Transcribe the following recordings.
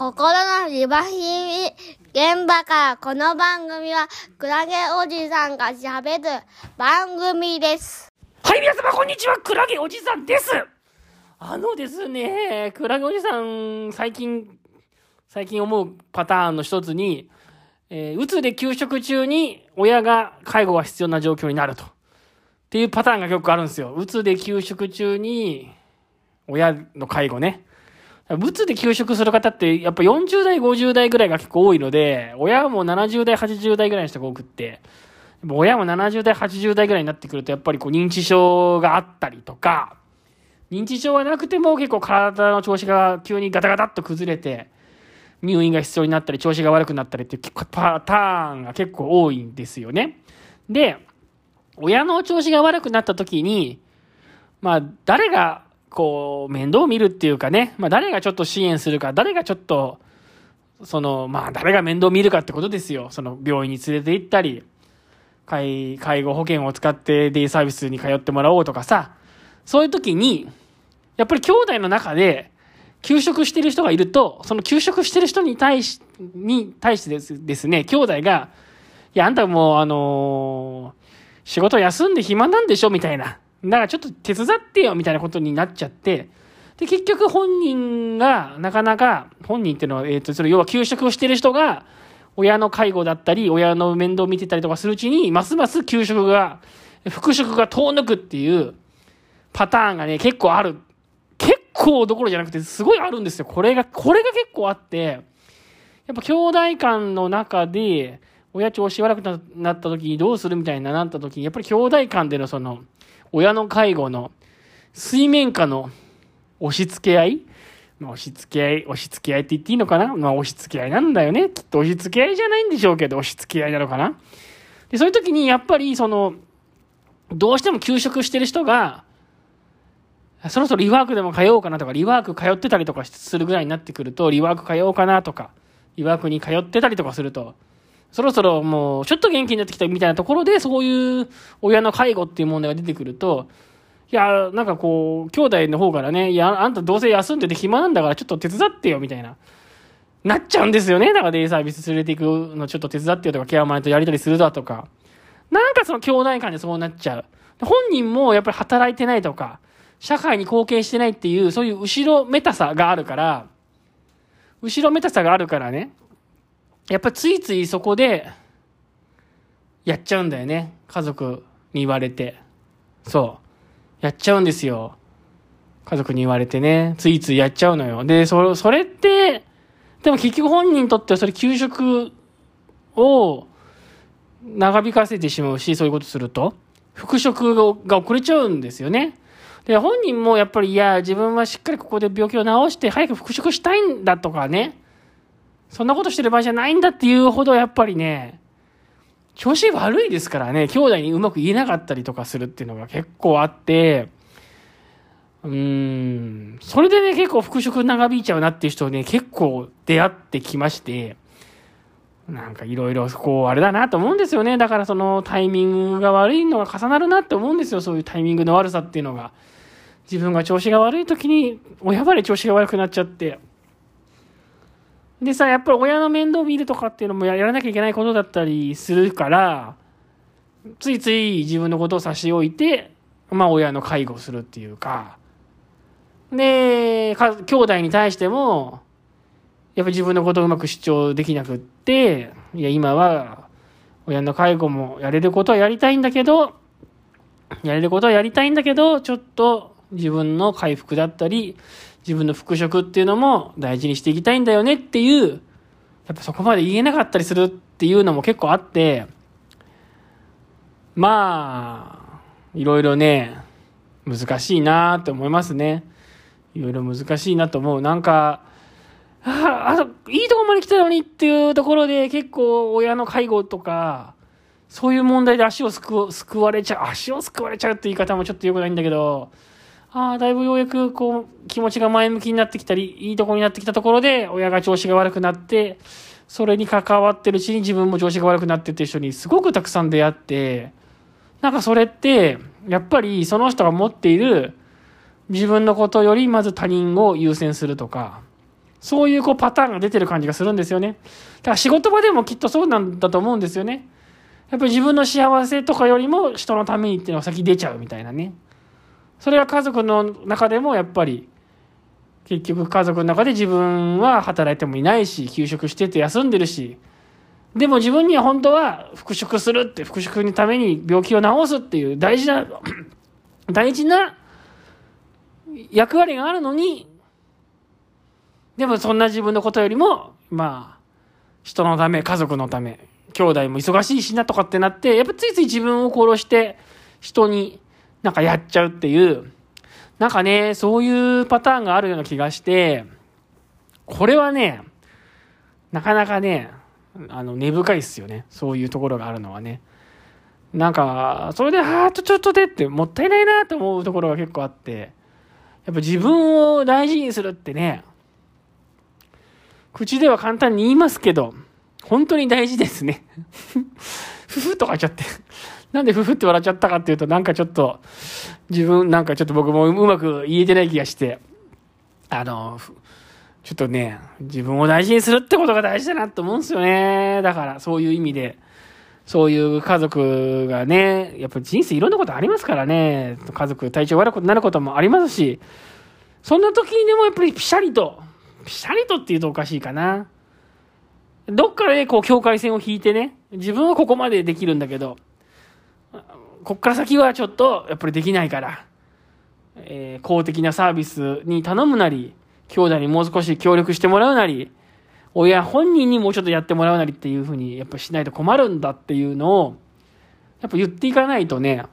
心のリバヒミ現場からこの番組はクラゲおじさんが喋る番組です。はい、皆様こんにちは、クラゲおじさんですあのですね、クラゲおじさん、最近、最近思うパターンの一つに、えー、うつで休職中に親が介護が必要な状況になると。っていうパターンが結構あるんですよ。うつで休職中に、親の介護ね。うつで休職する方って、やっぱ40代、50代ぐらいが結構多いので、親も70代、80代ぐらいの人が多くって、親も70代、80代ぐらいになってくると、やっぱりこう認知症があったりとか、認知症はなくても結構体の調子が急にガタガタっと崩れて、入院が必要になったり、調子が悪くなったりっていうパターンが結構多いんですよね。で、親の調子が悪くなった時に、まあ、誰がこう、面倒を見るっていうかね、まあ誰がちょっと支援するか、誰がちょっと、その、まあ誰が面倒を見るかってことですよ。その病院に連れて行ったり、介介護保険を使ってデイサービスに通ってもらおうとかさ、そういう時に、やっぱり兄弟の中で、休職してる人がいると、その休職してる人に対し、に対してですですね、兄弟が、いや、あんたもう、あのー仕事休んで暇なんでしょみたいな。だからちょっと手伝ってよみたいなことになっちゃって、で、結局本人がなかなか、本人っていうのは、えっ、と、それ要は休職をしてる人が、親の介護だったり、親の面倒を見てたりとかするうちに、ますます休職が、復職が遠のくっていうパターンがね、結構ある。結構どころじゃなくて、すごいあるんですよ。これが、これが結構あって、やっぱ兄弟間の中で、親調子悪くなった時にどうするみたいになった時に、やっぱり兄弟間でのその、親の介護の水面下の押し付け合い？まあ、押し付け合い、押し付け合いって言っていいのかな？まあ、押し付け合いなんだよね。きっと押し付け合いじゃないんでしょうけど、押し付け合いなのかな？で、そういう時に、やっぱり、その、どうしても休職してる人が、そろそろリワークでも通おうかなとか、リワーク通ってたりとかするぐらいになってくると、リワーク通おうかなとか、リワークに通ってたりとかすると、そろそろもう、ちょっと元気になってきたみたいなところで、そういう親の介護っていう問題が出てくると、いや、なんかこう、兄弟の方からね、いや、あんたどうせ休んでて暇なんだからちょっと手伝ってよ、みたいな。なっちゃうんですよね。だからデイサービス連れて行くのちょっと手伝ってよとか、ケアマネとやりたりするだとか。なんかその兄弟間でそうなっちゃう。本人もやっぱり働いてないとか、社会に貢献してないっていう、そういう後ろめたさがあるから、後ろめたさがあるからね、やっぱついついそこで、やっちゃうんだよね。家族に言われて。そう。やっちゃうんですよ。家族に言われてね。ついついやっちゃうのよ。で、そそれって、でも結局本人にとってはそれ給食を長引かせてしまうし、そういうことすると。復職が遅れちゃうんですよね。で、本人もやっぱり、いや、自分はしっかりここで病気を治して早く復職したいんだとかね。そんなことしてる場合じゃないんだっていうほどやっぱりね、調子悪いですからね、兄弟にうまく言えなかったりとかするっていうのが結構あって、うーん、それでね、結構復職長引いちゃうなっていう人ね、結構出会ってきまして、なんかいろいろこう、あれだなと思うんですよね。だからそのタイミングが悪いのが重なるなって思うんですよ。そういうタイミングの悪さっていうのが。自分が調子が悪い時に、親ばり調子が悪くなっちゃって。でさ、やっぱり親の面倒を見るとかっていうのもやらなきゃいけないことだったりするから、ついつい自分のことを差し置いて、まあ親の介護をするっていうか、で、か兄弟に対しても、やっぱ自分のことをうまく主張できなくって、いや、今は、親の介護もやれることはやりたいんだけど、やれることはやりたいんだけど、ちょっと自分の回復だったり、自分の復職っていうのも大事にしていきたいんだよねっていう、やっぱそこまで言えなかったりするっていうのも結構あって、まあ、いろいろね、難しいなって思いますね。いろいろ難しいなと思う。なんか、ああ、いいとこまで来たのにっていうところで結構親の介護とか、そういう問題で足をすく救われちゃう、足を救われちゃうって言い方もちょっと良くないんだけど、ああ、だいぶようやくこう気持ちが前向きになってきたり、いいとこになってきたところで親が調子が悪くなって、それに関わってるうちに自分も調子が悪くなってって人にすごくたくさん出会って、なんかそれって、やっぱりその人が持っている自分のことよりまず他人を優先するとか、そういうこうパターンが出てる感じがするんですよね。だから仕事場でもきっとそうなんだと思うんですよね。やっぱり自分の幸せとかよりも人のためにっていうのが先出ちゃうみたいなね。それは家族の中でもやっぱり結局家族の中で自分は働いてもいないし休職してて休んでるしでも自分には本当は復職するって復職のために病気を治すっていう大事な 大事な役割があるのにでもそんな自分のことよりもまあ人のため家族のため兄弟も忙しいしなとかってなってやっぱついつい自分を殺して人になんかやっちゃうっていう。なんかねそういうパターンがあるような気がしてこれはねなかなかねあの根深いっすよね。そういうところがあるのはね。なんかそれであーちょちょっとでってもったいないなと思うところが結構あって。やっぱ自分を大事にするってね口では簡単に言いますけど本当に大事ですね。ふふとか言っちゃって。なんでふふって笑っちゃったかっていうとなんかちょっと自分なんかちょっと僕もうまく言えてない気がしてあのちょっとね、自分を大事にするってことが大事だなと思うんですよね。だから、そういう意味で、そういう家族がね、やっぱ人生いろんなことありますからね、家族体調悪くなることもありますし、そんな時にでもやっぱりピシャリと、ピシャリとって言うとおかしいかな。どっからでこう境界線を引いてね、自分はここまでできるんだけど、こっから先はちょっとやっぱりできないから、えー公的なサービスに頼むなり、兄弟にもう少し協力してもらうなり、親本人にもうちょっとやってもらうなりっていうふうにやっぱしないと困るんだっていうのを、やっぱ言っていかないとね、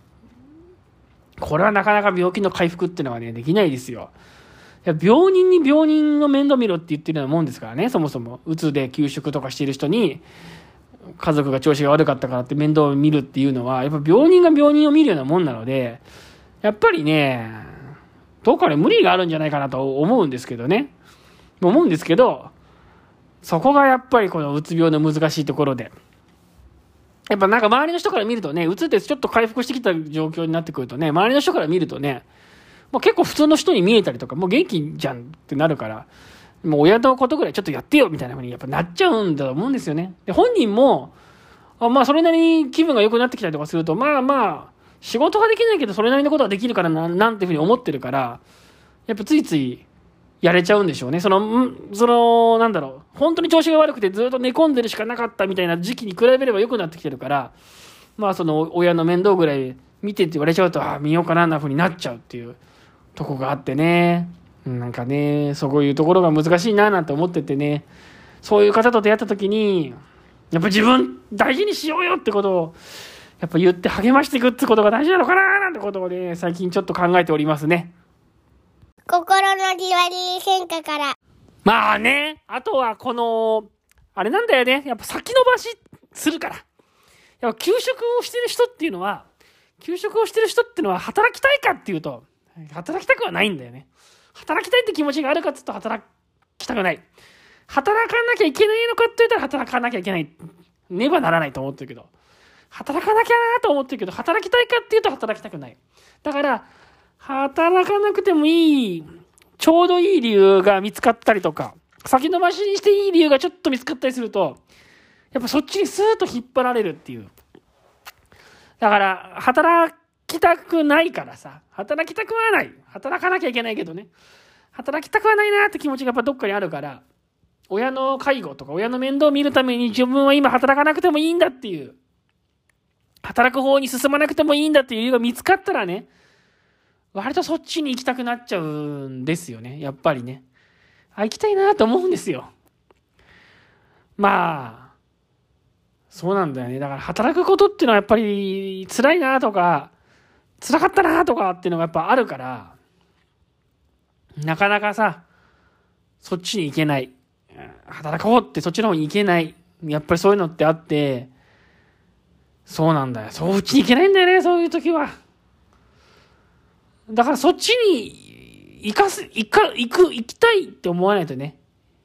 これはなかなか病気の回復っていうのはね、できないですよ。病人に病人の面倒見ろって言ってるようなもんですからね、そもそも。うつで休職とかしている人に、家族が調子が悪かったからって面倒を見るっていうのは、やっぱ病人が病人を見るようなもんなので、やっぱりね、どっかで無理があるんじゃないかなと思うんですけどね。思うんですけど、そこがやっぱりこのうつ病の難しいところで。やっぱなんか周りの人から見るとね、うつってちょっと回復してきた状況になってくるとね、周りの人から見るとね、もう結構普通の人に見えたりとか、もう元気じゃんってなるから、もう親のことぐらいちょっとやってよみたいな風にやっぱなっちゃうんだと思うんですよね。で、本人も、あまあそれなりに気分が良くなってきたりとかすると、まあまあ、仕事ができないけどそれなりのことはできるからな、なんていうふうに思ってるから、やっぱついついやれちゃうんでしょうね。その、その、なんだろう、本当に調子が悪くてずっと寝込んでるしかなかったみたいな時期に比べれば良くなってきてるから、まあその親の面倒ぐらい見てって言われちゃうと、ああ、見ようかな、なふうになっちゃうっていうとこがあってね。なんかね、そういうところが難しいななんて思っててね、そういう方と出会った時に、やっぱ自分大事にしようよってことを、やっぱ言って励ましていくってことが大事なのかななんてことをね、最近ちょっと考えておりますね。心のじわり変化から。まあね、あとはこの、あれなんだよね。やっぱ先延ばしするから。やっぱ休職をしてる人っていうのは、休職をしてる人っていうのは働きたいかっていうと、働きたくはないんだよね。働きたいって気持ちがあるかって言うと働きたくない。働かなきゃいけないのかって言ったら働かなきゃいけない。ねばならないと思ってるけど。働かなきゃなと思ってるけど、働きたいかっていうと働きたくない。だから、働かなくてもいい、ちょうどいい理由が見つかったりとか、先延ばしにしていい理由がちょっと見つかったりすると、やっぱそっちにスーッと引っ張られるっていう。だから、働きたくないからさ、働きたくはない。働かなきゃいけないけどね。働きたくはないなって気持ちがやっぱどっかにあるから、親の介護とか親の面倒を見るために自分は今働かなくてもいいんだっていう、働く方に進まなくてもいいんだっていう理由が見つかったらね、割とそっちに行きたくなっちゃうんですよね。やっぱりね。あ、行きたいなと思うんですよ。まあ、そうなんだよね。だから働くことっていうのはやっぱり辛いなとか、辛かったなとかっていうのがやっぱあるから、なかなかさ、そっちに行けない。働こうってそっちの方に行けない。やっぱりそういうのってあって、そうなんだよ。そっちに行けないんだよね、そういう時は。だからそっちに行かす、行か、行く、行きたいって思わないとね。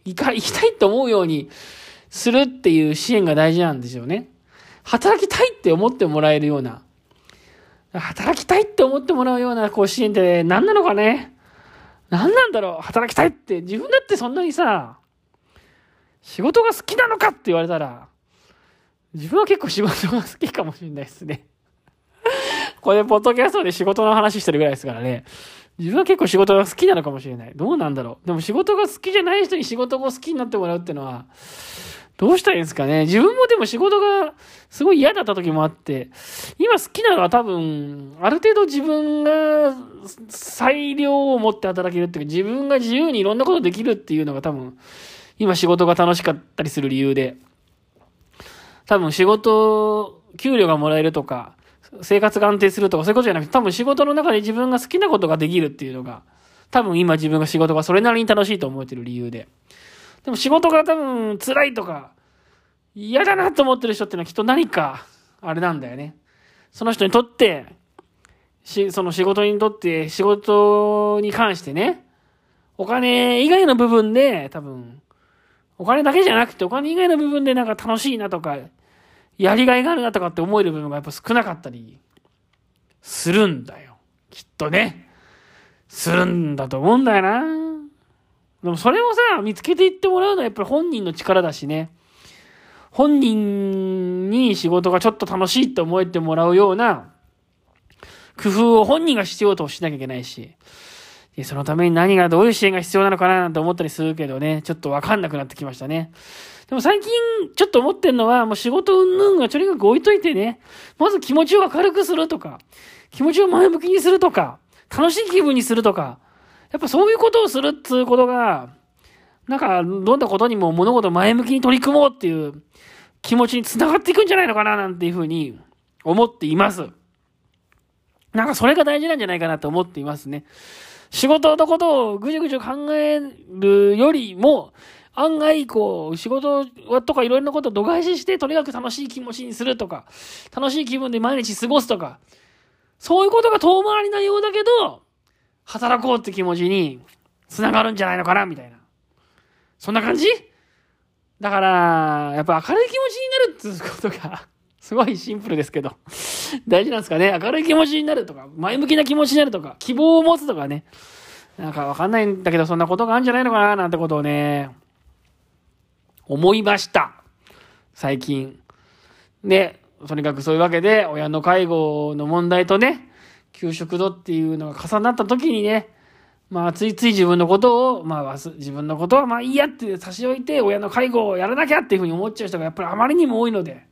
行か、行きたいって思うようにするっていう支援が大事なんですよね。働きたいって思ってもらえるような。働きたいって思ってもらうようなこう支援って何なのかね。何なんだろう働きたいって、自分だってそんなにさ、仕事が好きなのかって言われたら、自分は結構仕事が好きかもしれないですね。これ、ポッドキャストで仕事の話してるぐらいですからね。自分は結構仕事が好きなのかもしれない。どうなんだろう。でも仕事が好きじゃない人に仕事を好きになってもらうってのは、どうしたらいいんですかね。自分もでも仕事がすごい嫌だった時もあって、今好きなのは多分、ある程度自分が裁量を持って働けるっていうか、自分が自由にいろんなことできるっていうのが多分、今仕事が楽しかったりする理由で、多分仕事、給料がもらえるとか、生活が安定するとかそういうことじゃなくて、多分仕事の中で自分が好きなことができるっていうのが、多分今自分が仕事がそれなりに楽しいと思えてる理由で。でも仕事が多分辛いとか、嫌だなと思ってる人ってのはきっと何か、あれなんだよね。その人にとって、し、その仕事にとって、仕事に関してね、お金以外の部分で、多分、お金だけじゃなくて、お金以外の部分でなんか楽しいなとか、やりがいがあるなとかって思える部分がやっぱ少なかったり、するんだよ。きっとね。するんだと思うんだよな。でもそれをさ、見つけていってもらうのはやっぱり本人の力だしね。本人に仕事がちょっと楽しいって思えてもらうような工夫を本人が必要としなきゃいけないし。そのために何がどういう支援が必要なのかななんて思ったりするけどね、ちょっとわかんなくなってきましたね。でも最近ちょっと思ってんのは、もう仕事云々がとにかく置いといてね、まず気持ちを明るくするとか、気持ちを前向きにするとか、楽しい気分にするとか、やっぱそういうことをするっつうことが、なんか、どんなことにも物事前向きに取り組もうっていう気持ちにつながっていくんじゃないのかななんていうふうに思っています。なんかそれが大事なんじゃないかなと思っていますね。仕事のことをぐじゅぐじゅ考えるよりも、案外、こう、仕事とかいろんなことを度外視して、とにかく楽しい気持ちにするとか、楽しい気分で毎日過ごすとか、そういうことが遠回りなようだけど、働こうって気持ちに繋がるんじゃないのかな、みたいな。そんな感じ？だから、やっぱ明るい気持ちになるってことが、すごいシンプルですけど、大事なんですかね？明るい気持ちになるとか、前向きな気持ちになるとか、希望を持つとかね。なんかわかんないんだけど、そんなことがあるんじゃないのかな、なんてことをね、思いました。最近。で、とにかくそういうわけで、親の介護の問題とね、給食度っていうのが重なった時にね、まあ、ついつい自分のことを、まあ、自分のことはまあいいやって差し置いて、親の介護をやらなきゃっていうふうに思っちゃう人がやっぱりあまりにも多いので、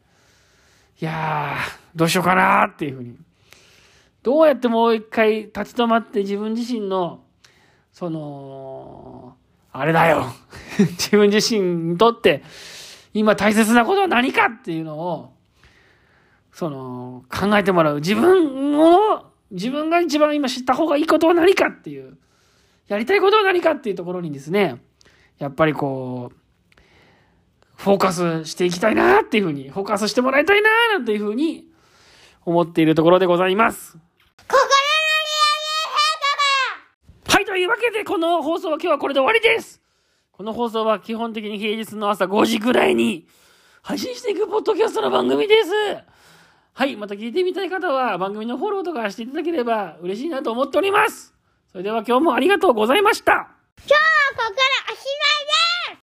いやー、どうしようかなっていうふうに。どうやってもう一回立ち止まって自分自身の、その、あれだよ。自分自身にとって、今大切なことは何かっていうのを、その、考えてもらう。自分を、自分が一番今知った方がいいことは何かっていう、やりたいことは何かっていうところにですね、やっぱりこう、フォーカスしていきたいなっていうふうに、フォーカスしてもらいたいななんていうふうに思っているところでございます。心のはい、というわけで、この放送は今日はこれで終わりです。この放送は基本的に平日の朝5時ぐらいに配信していくポッドキャストの番組です。はい、また聞いてみたい方は番組のフォローとかしていただければ嬉しいなと思っております。それでは今日もありがとうございました。今日はここから